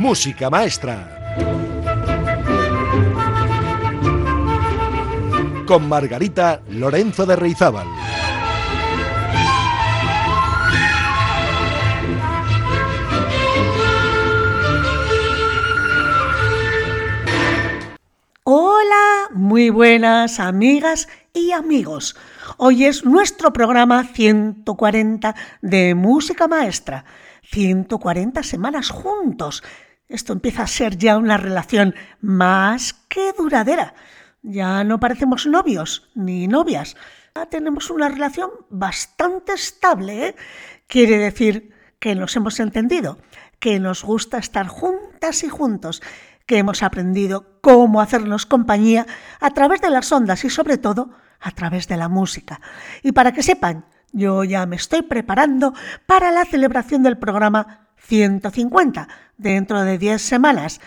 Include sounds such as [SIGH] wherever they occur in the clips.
Música Maestra. Con Margarita Lorenzo de Reizábal. Hola, muy buenas amigas y amigos. Hoy es nuestro programa 140 de Música Maestra. 140 semanas juntos. Esto empieza a ser ya una relación más que duradera. Ya no parecemos novios ni novias. Ya tenemos una relación bastante estable. ¿eh? Quiere decir que nos hemos entendido, que nos gusta estar juntas y juntos, que hemos aprendido cómo hacernos compañía a través de las ondas y sobre todo a través de la música. Y para que sepan, yo ya me estoy preparando para la celebración del programa 150 dentro de 10 semanas.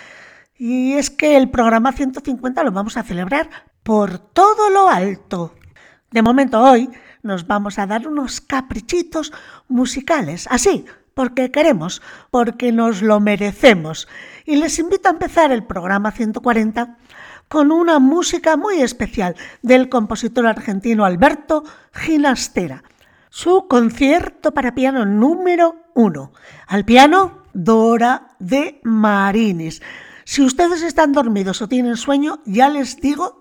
Y es que el programa 150 lo vamos a celebrar por todo lo alto. De momento hoy nos vamos a dar unos caprichitos musicales, así, porque queremos, porque nos lo merecemos. Y les invito a empezar el programa 140 con una música muy especial del compositor argentino Alberto Ginastera. Su concierto para piano número uno. Al piano, Dora de Marinis. Si ustedes están dormidos o tienen sueño, ya les digo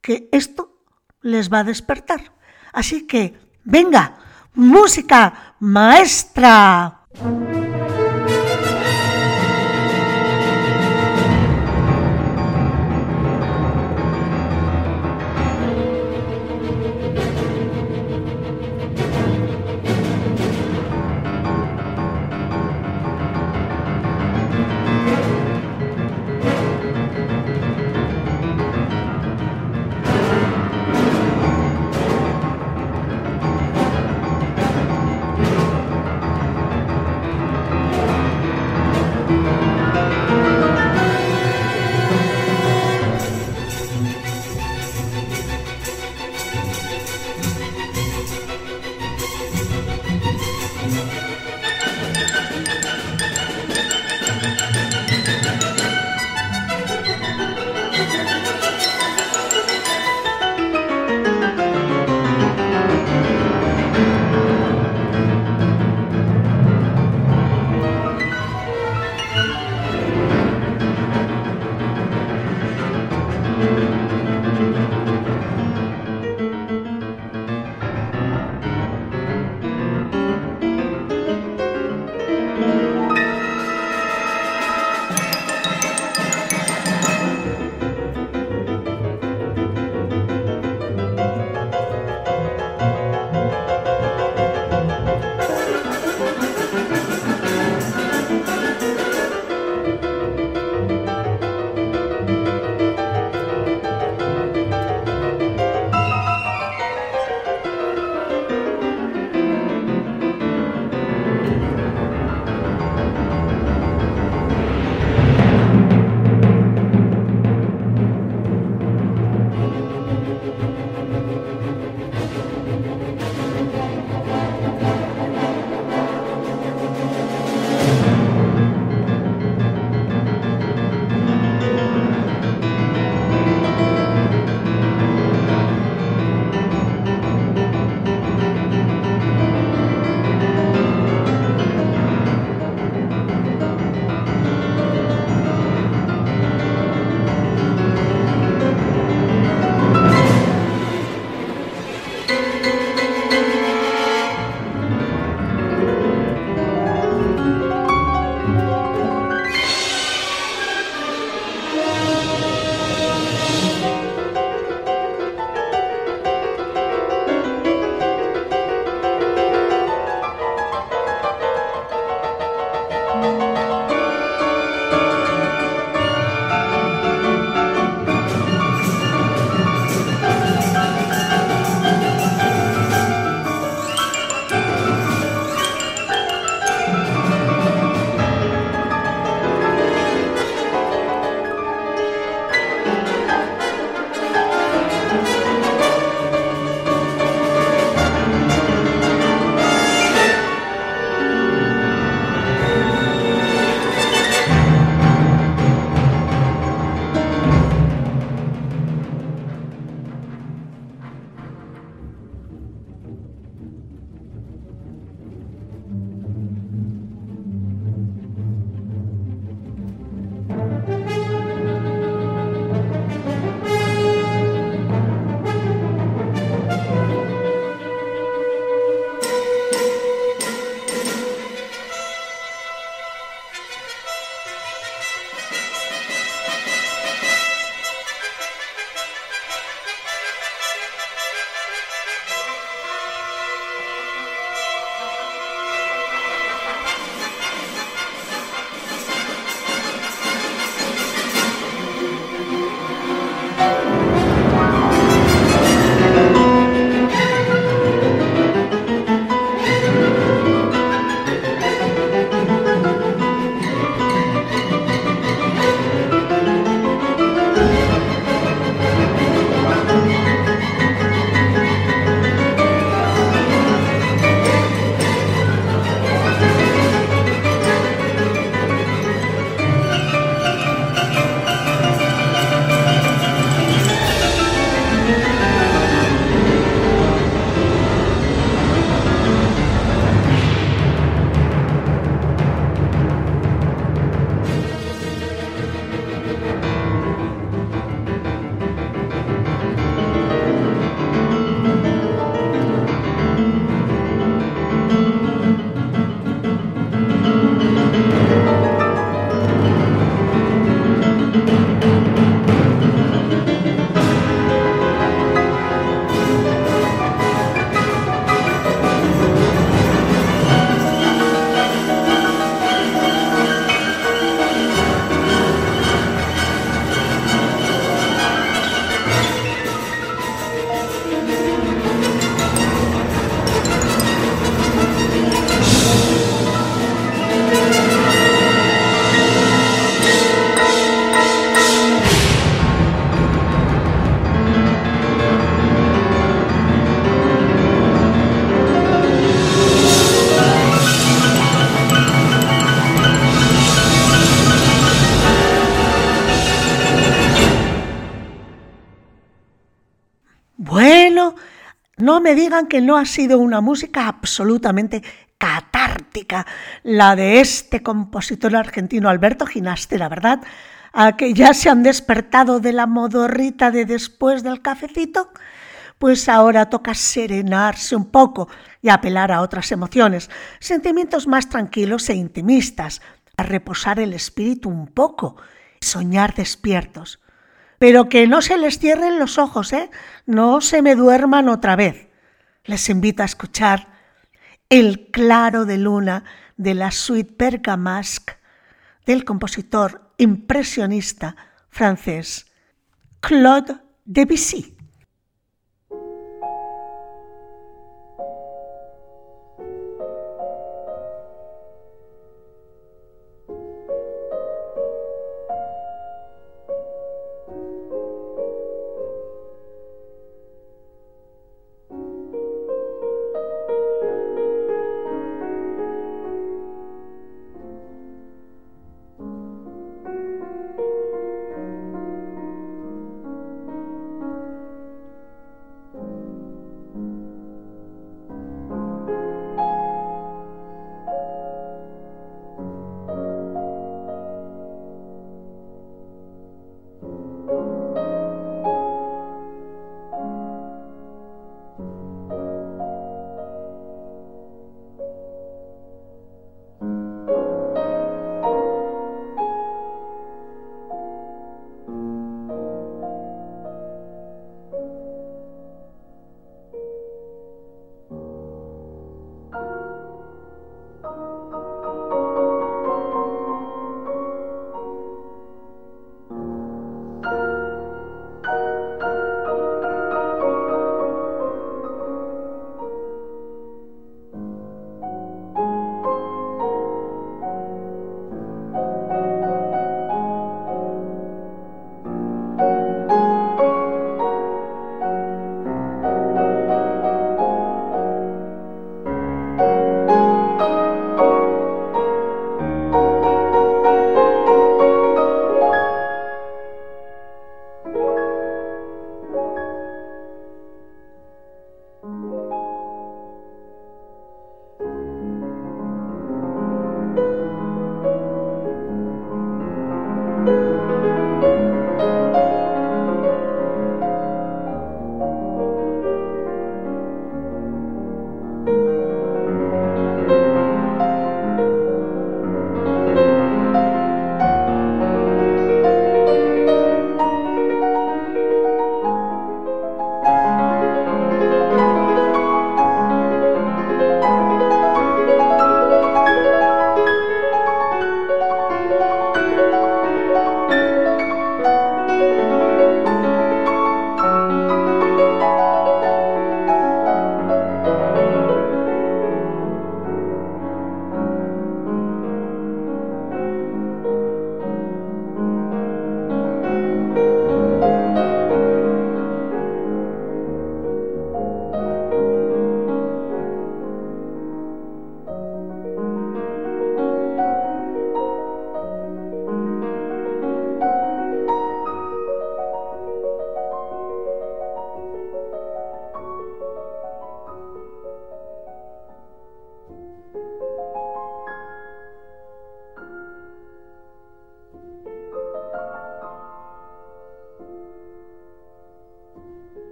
que esto les va a despertar. Así que, venga, música maestra. Me digan que no ha sido una música absolutamente catártica la de este compositor argentino Alberto la ¿verdad? A que ya se han despertado de la modorrita de después del cafecito, pues ahora toca serenarse un poco y apelar a otras emociones, sentimientos más tranquilos e intimistas, a reposar el espíritu un poco, soñar despiertos. Pero que no se les cierren los ojos, ¿eh? No se me duerman otra vez. Les invito a escuchar El claro de luna de la suite Bergamasque del compositor impresionista francés Claude Debussy.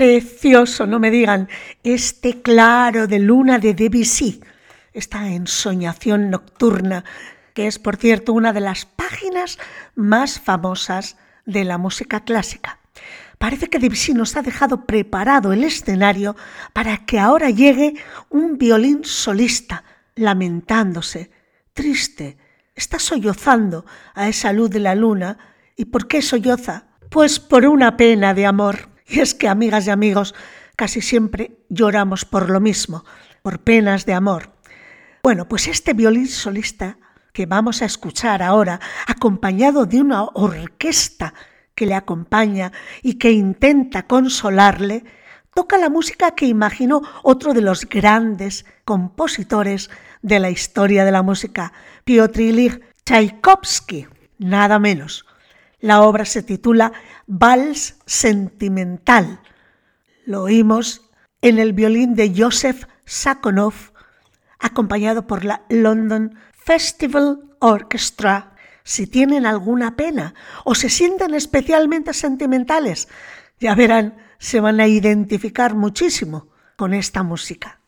Precioso, no me digan, este claro de luna de Debussy, esta ensoñación nocturna, que es, por cierto, una de las páginas más famosas de la música clásica. Parece que Debussy nos ha dejado preparado el escenario para que ahora llegue un violín solista, lamentándose, triste, está sollozando a esa luz de la luna. ¿Y por qué solloza? Pues por una pena de amor. Y es que, amigas y amigos, casi siempre lloramos por lo mismo, por penas de amor. Bueno, pues este violín solista que vamos a escuchar ahora, acompañado de una orquesta que le acompaña y que intenta consolarle, toca la música que imaginó otro de los grandes compositores de la historia de la música, Piotr Ilyich Tchaikovsky, nada menos. La obra se titula Vals Sentimental. Lo oímos en el violín de Joseph Sakonov, acompañado por la London Festival Orchestra. Si tienen alguna pena o se sienten especialmente sentimentales, ya verán, se van a identificar muchísimo con esta música.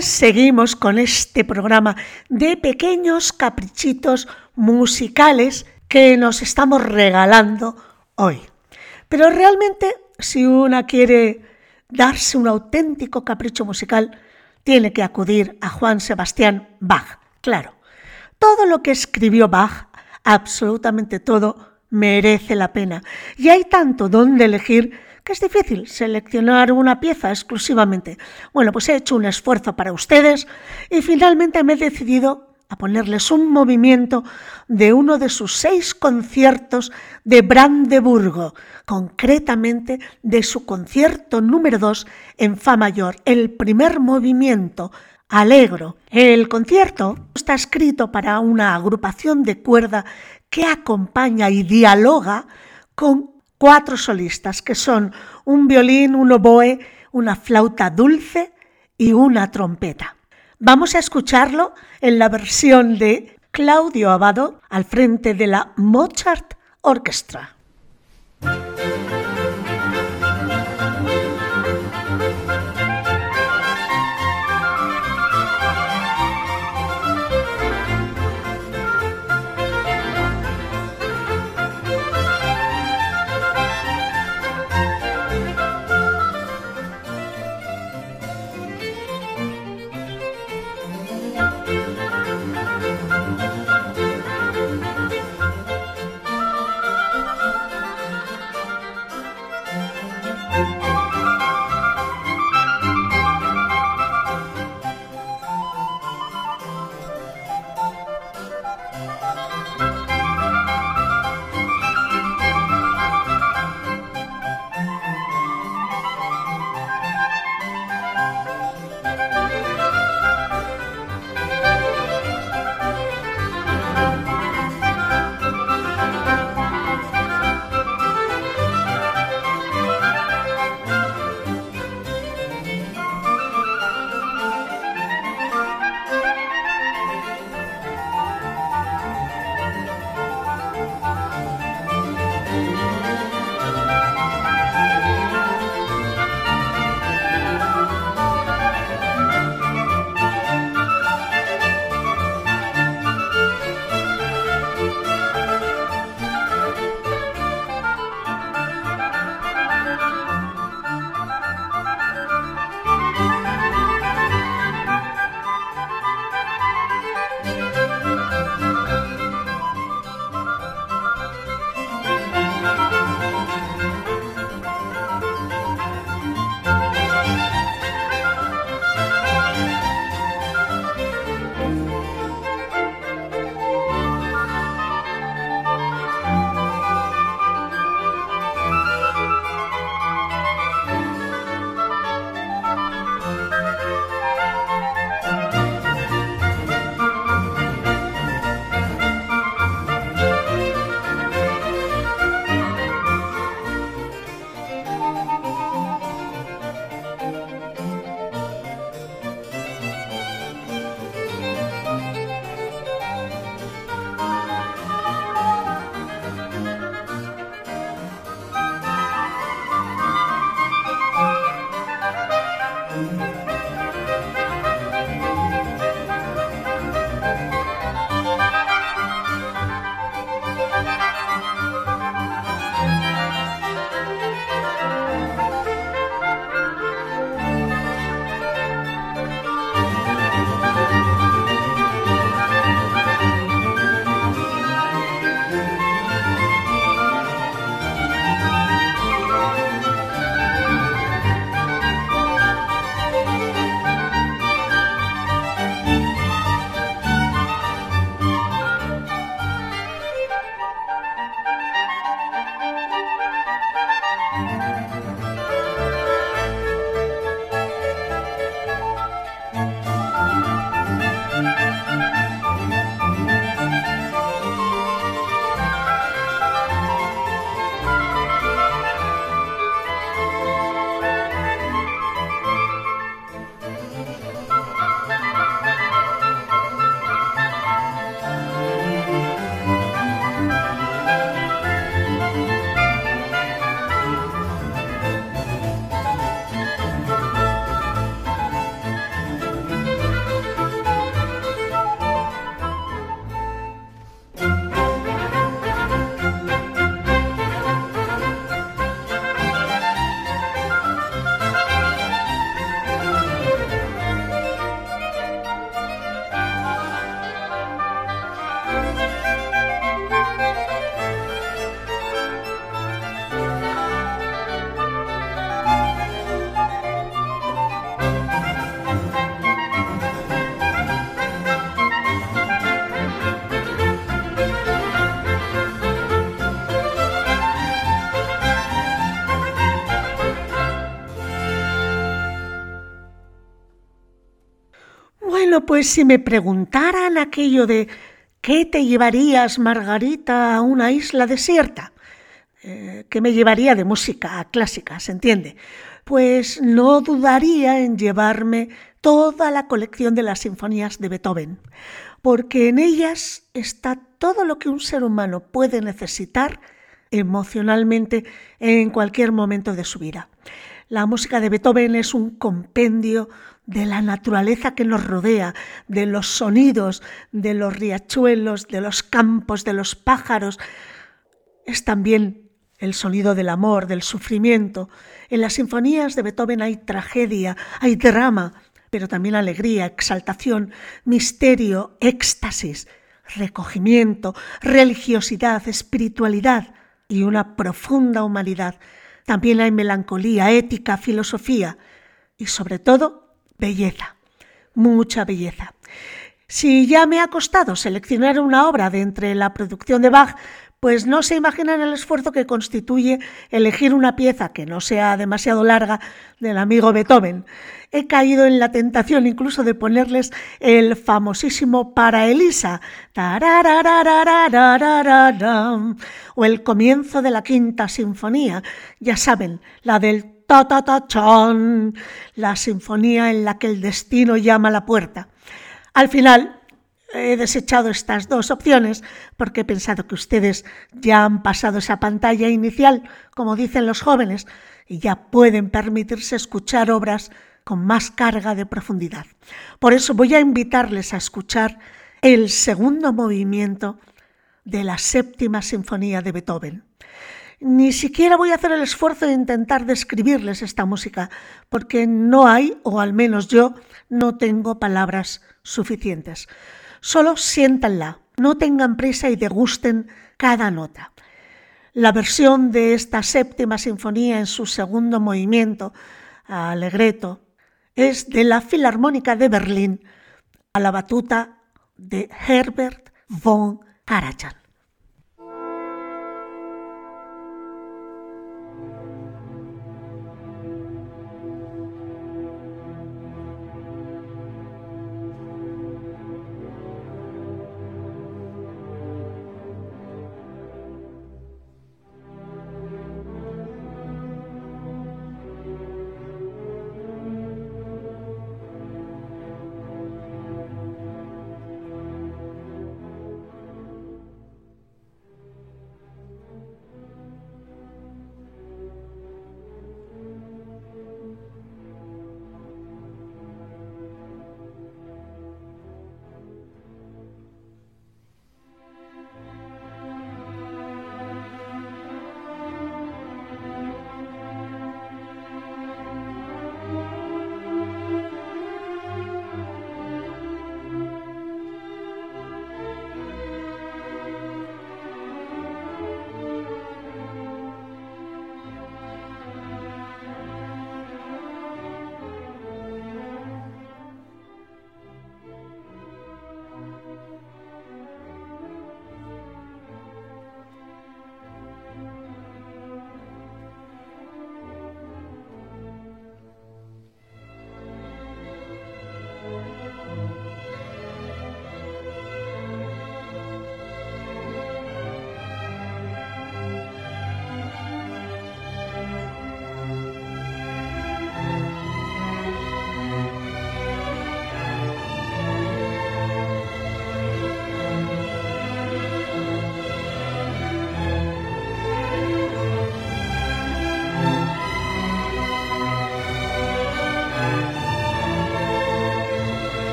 Seguimos con este programa de pequeños caprichitos musicales que nos estamos regalando hoy. Pero realmente, si una quiere darse un auténtico capricho musical, tiene que acudir a Juan Sebastián Bach. Claro, todo lo que escribió Bach, absolutamente todo, merece la pena. Y hay tanto donde elegir es difícil seleccionar una pieza exclusivamente. Bueno, pues he hecho un esfuerzo para ustedes y finalmente me he decidido a ponerles un movimiento de uno de sus seis conciertos de Brandeburgo, concretamente de su concierto número dos en Fa mayor, el primer movimiento, Alegro. El concierto está escrito para una agrupación de cuerda que acompaña y dialoga con cuatro solistas, que son un violín, un oboe, una flauta dulce y una trompeta. Vamos a escucharlo en la versión de Claudio Abado al frente de la Mozart Orchestra. Pues si me preguntaran aquello de ¿qué te llevarías, Margarita, a una isla desierta? Eh, ¿Qué me llevaría de música clásica, se entiende? Pues no dudaría en llevarme toda la colección de las sinfonías de Beethoven, porque en ellas está todo lo que un ser humano puede necesitar emocionalmente en cualquier momento de su vida. La música de Beethoven es un compendio de la naturaleza que nos rodea, de los sonidos, de los riachuelos, de los campos, de los pájaros. Es también el sonido del amor, del sufrimiento. En las sinfonías de Beethoven hay tragedia, hay drama, pero también alegría, exaltación, misterio, éxtasis, recogimiento, religiosidad, espiritualidad y una profunda humanidad. También hay melancolía, ética, filosofía y sobre todo belleza, mucha belleza. Si ya me ha costado seleccionar una obra de entre la producción de Bach, pues no se imaginan el esfuerzo que constituye elegir una pieza que no sea demasiado larga del amigo Beethoven. He caído en la tentación incluso de ponerles el famosísimo Para Elisa, o el comienzo de la quinta sinfonía, ya saben, la del ta ta ta chan, la sinfonía en la que el destino llama a la puerta. Al final he desechado estas dos opciones porque he pensado que ustedes ya han pasado esa pantalla inicial, como dicen los jóvenes, y ya pueden permitirse escuchar obras con más carga de profundidad. Por eso voy a invitarles a escuchar el segundo movimiento de la séptima sinfonía de Beethoven. Ni siquiera voy a hacer el esfuerzo de intentar describirles esta música, porque no hay, o al menos yo, no tengo palabras suficientes. Solo siéntanla, no tengan prisa y degusten cada nota. La versión de esta séptima sinfonía en su segundo movimiento, Allegretto, es de la Filarmónica de Berlín a la batuta de Herbert von Karajan.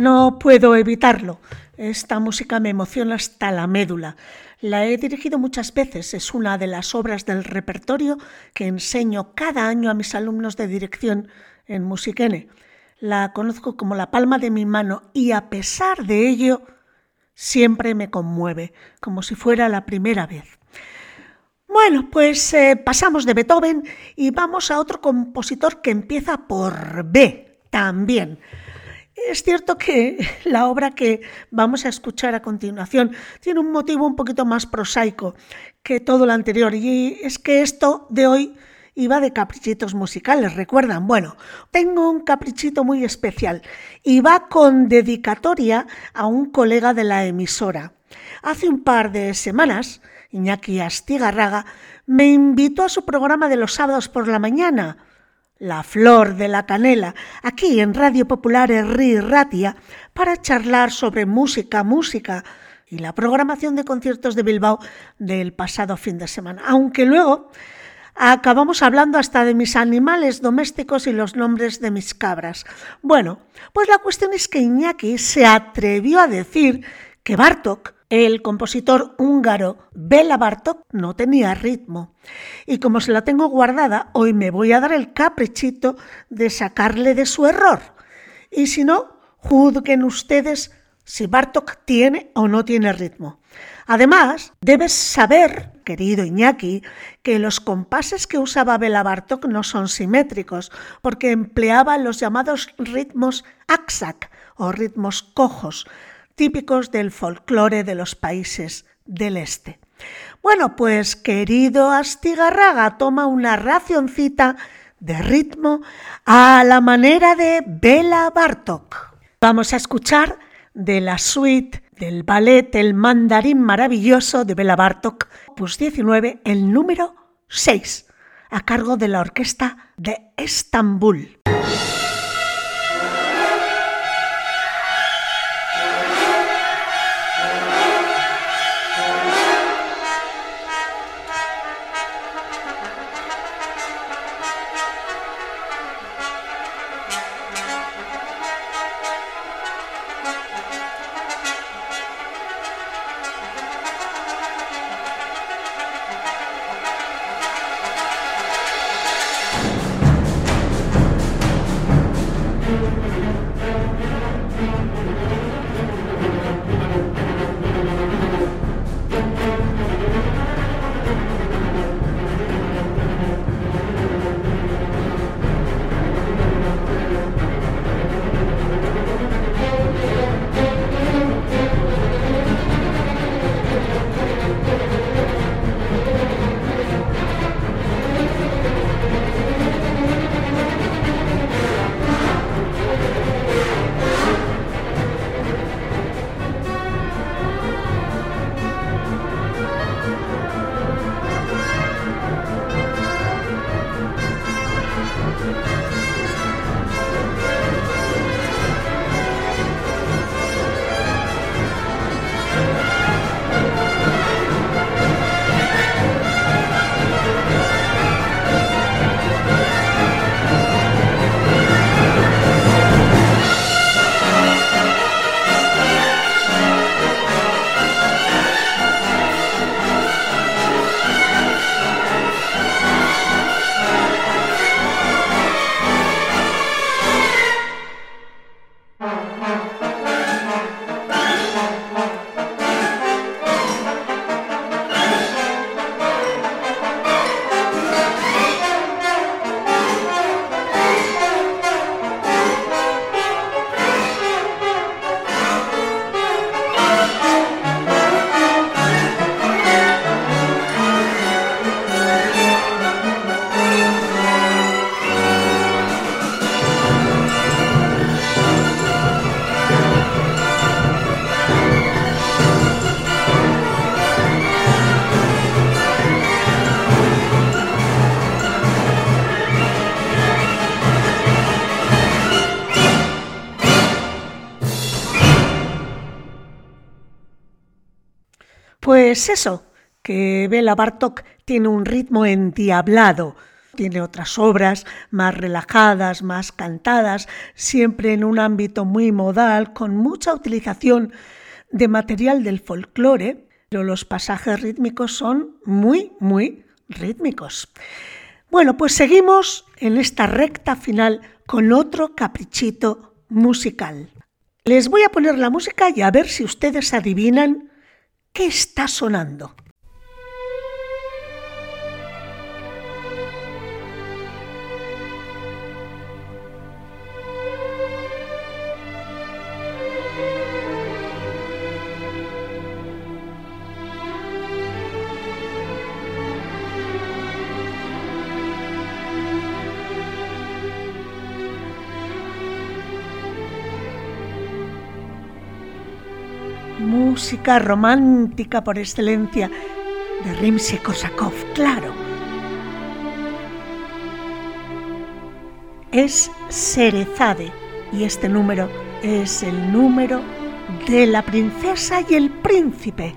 No puedo evitarlo. Esta música me emociona hasta la médula. La he dirigido muchas veces. Es una de las obras del repertorio que enseño cada año a mis alumnos de dirección en Musiquene. La conozco como la palma de mi mano y a pesar de ello siempre me conmueve, como si fuera la primera vez. Bueno, pues eh, pasamos de Beethoven y vamos a otro compositor que empieza por B también. Es cierto que [LAUGHS] la obra que vamos a escuchar a continuación tiene un motivo un poquito más prosaico que todo lo anterior y es que esto de hoy iba de caprichitos musicales, ¿recuerdan? Bueno, tengo un caprichito muy especial y va con dedicatoria a un colega de la emisora. Hace un par de semanas, Iñaki Astigarraga me invitó a su programa de los sábados por la mañana, la flor de la canela, aquí en Radio Popular Erri Ratia, para charlar sobre música, música y la programación de conciertos de Bilbao del pasado fin de semana. Aunque luego acabamos hablando hasta de mis animales domésticos y los nombres de mis cabras. Bueno, pues la cuestión es que Iñaki se atrevió a decir que Bartok el compositor húngaro Bela Bartok no tenía ritmo. Y como se la tengo guardada, hoy me voy a dar el caprichito de sacarle de su error. Y si no, juzguen ustedes si Bartok tiene o no tiene ritmo. Además, debes saber, querido Iñaki, que los compases que usaba Bela Bartok no son simétricos, porque empleaba los llamados ritmos aksak o ritmos cojos, típicos del folclore de los países del este. Bueno, pues querido Astigarraga, toma una racioncita de ritmo a la manera de Bela Bartok. Vamos a escuchar de la suite del ballet El mandarín maravilloso de Bela Bartok, pues 19, el número 6, a cargo de la orquesta de Estambul. Pues eso, que Bela Bartok tiene un ritmo endiablado, tiene otras obras más relajadas, más cantadas, siempre en un ámbito muy modal, con mucha utilización de material del folclore, pero los pasajes rítmicos son muy, muy rítmicos. Bueno, pues seguimos en esta recta final con otro caprichito musical. Les voy a poner la música y a ver si ustedes adivinan qué está sonando. Música romántica por excelencia de Rimsky-Korsakov, claro. Es Serezade y este número es el número de la princesa y el príncipe.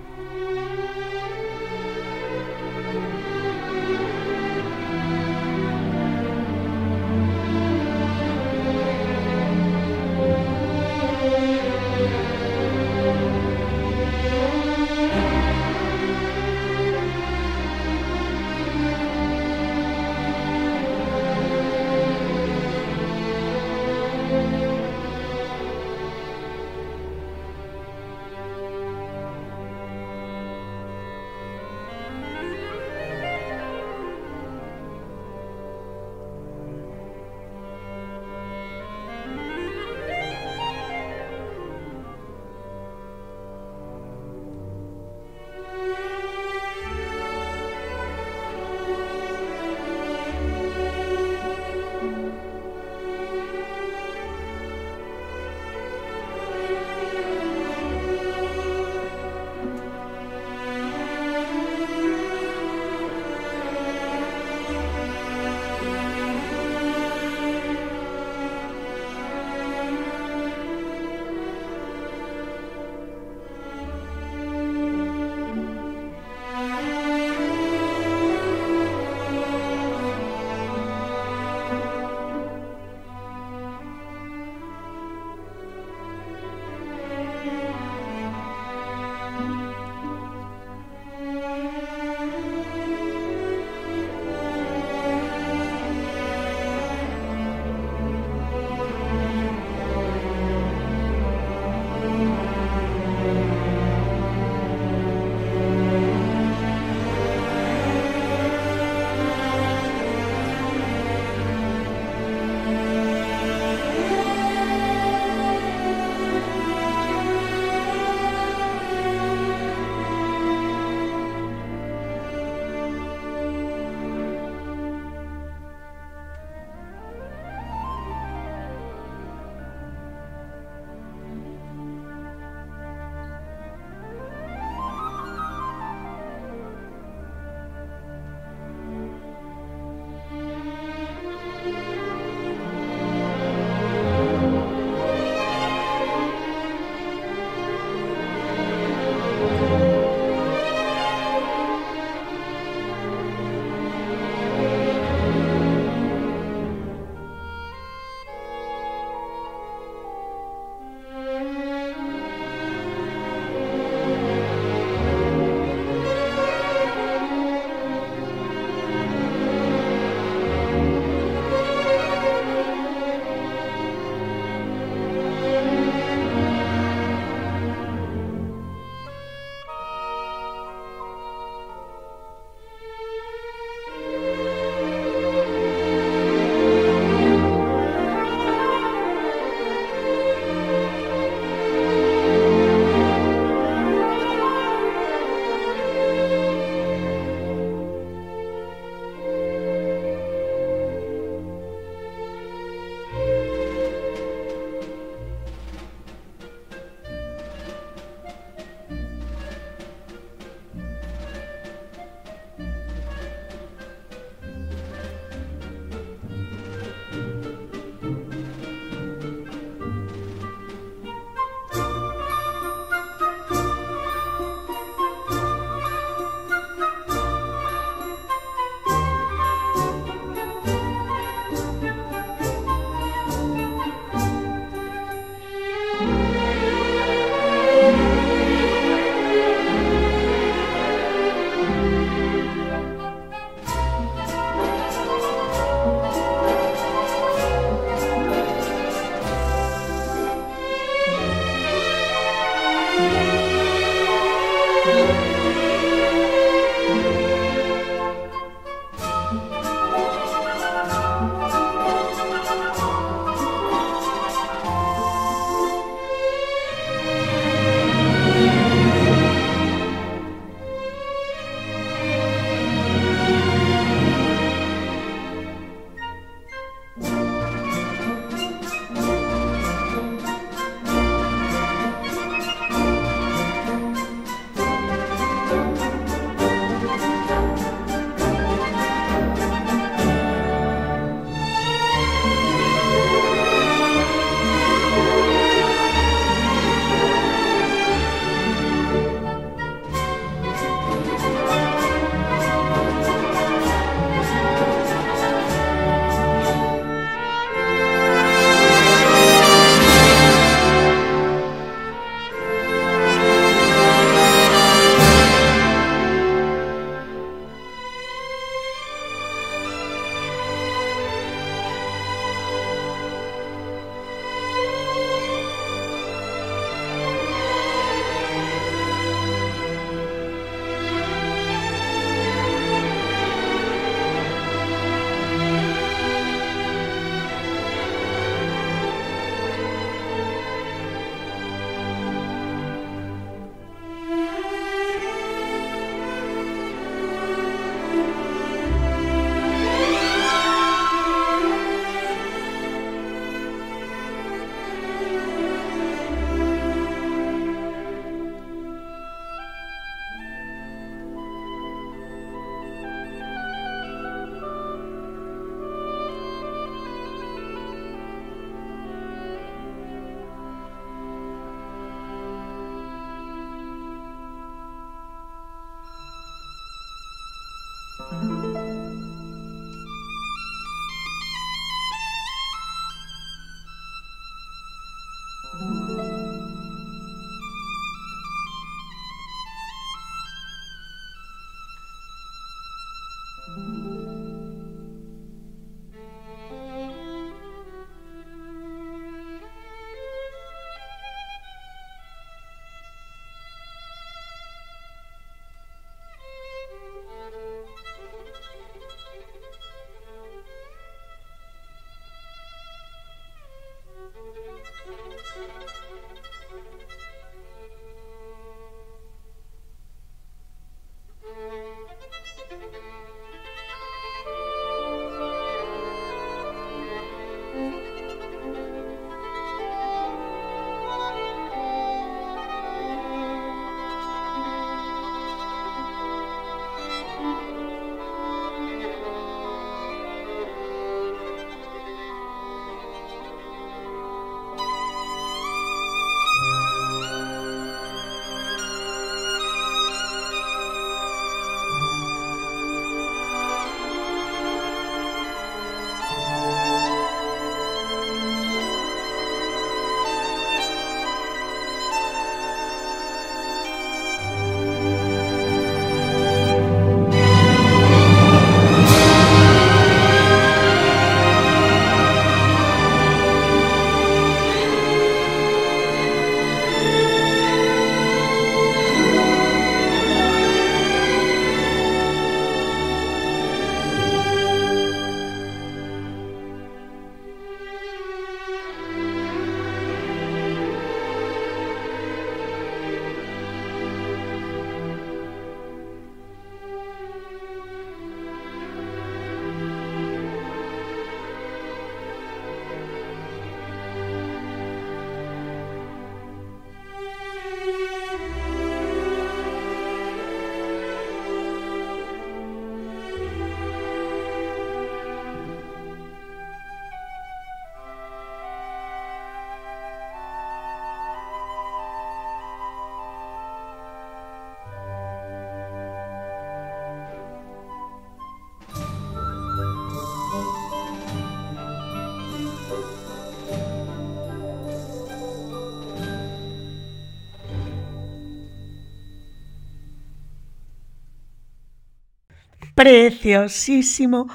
Preciosísimo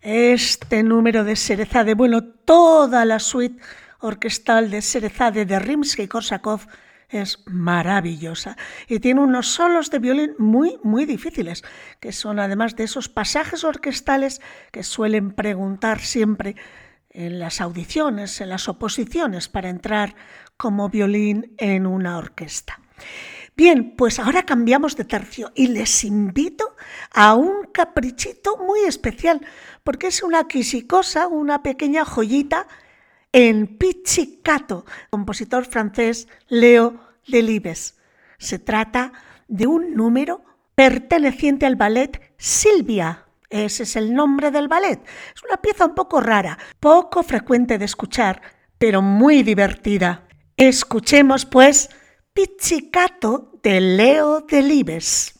este número de Serezade. Bueno, toda la suite orquestal de Serezade de Rimsky-Korsakov es maravillosa y tiene unos solos de violín muy, muy difíciles, que son además de esos pasajes orquestales que suelen preguntar siempre en las audiciones, en las oposiciones para entrar como violín en una orquesta. Bien, pues ahora cambiamos de tercio y les invito a un caprichito muy especial, porque es una quisicosa, una pequeña joyita en pizzicato, compositor francés Leo Delibes. Se trata de un número perteneciente al ballet Silvia. Ese es el nombre del ballet. Es una pieza un poco rara, poco frecuente de escuchar, pero muy divertida. Escuchemos, pues, Pizzicato de Leo Delibes.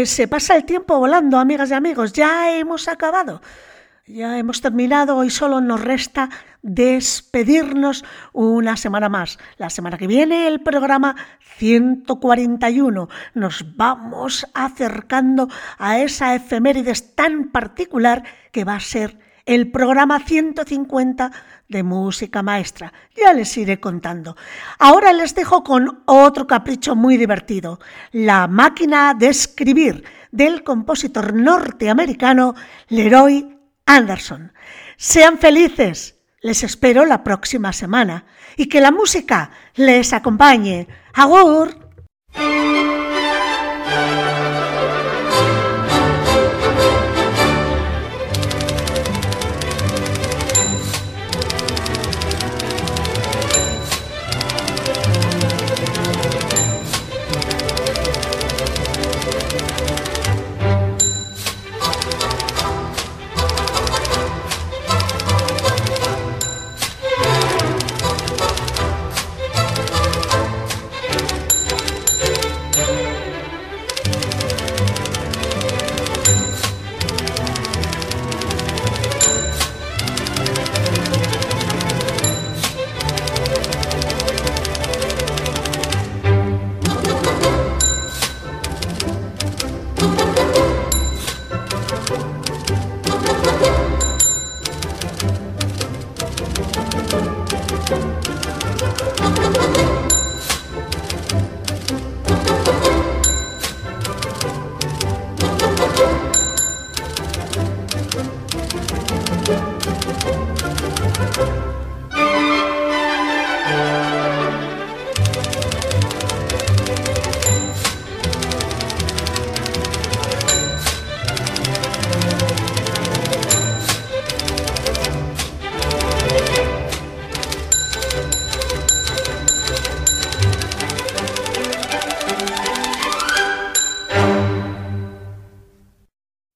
Pues se pasa el tiempo volando, amigas y amigos. Ya hemos acabado. Ya hemos terminado, y solo nos resta despedirnos una semana más. La semana que viene el programa 141. Nos vamos acercando a esa efemérides tan particular que va a ser el programa 150 de música maestra. Ya les iré contando. Ahora les dejo con otro capricho muy divertido, La máquina de escribir del compositor norteamericano Leroy Anderson. Sean felices. Les espero la próxima semana y que la música les acompañe. Agur.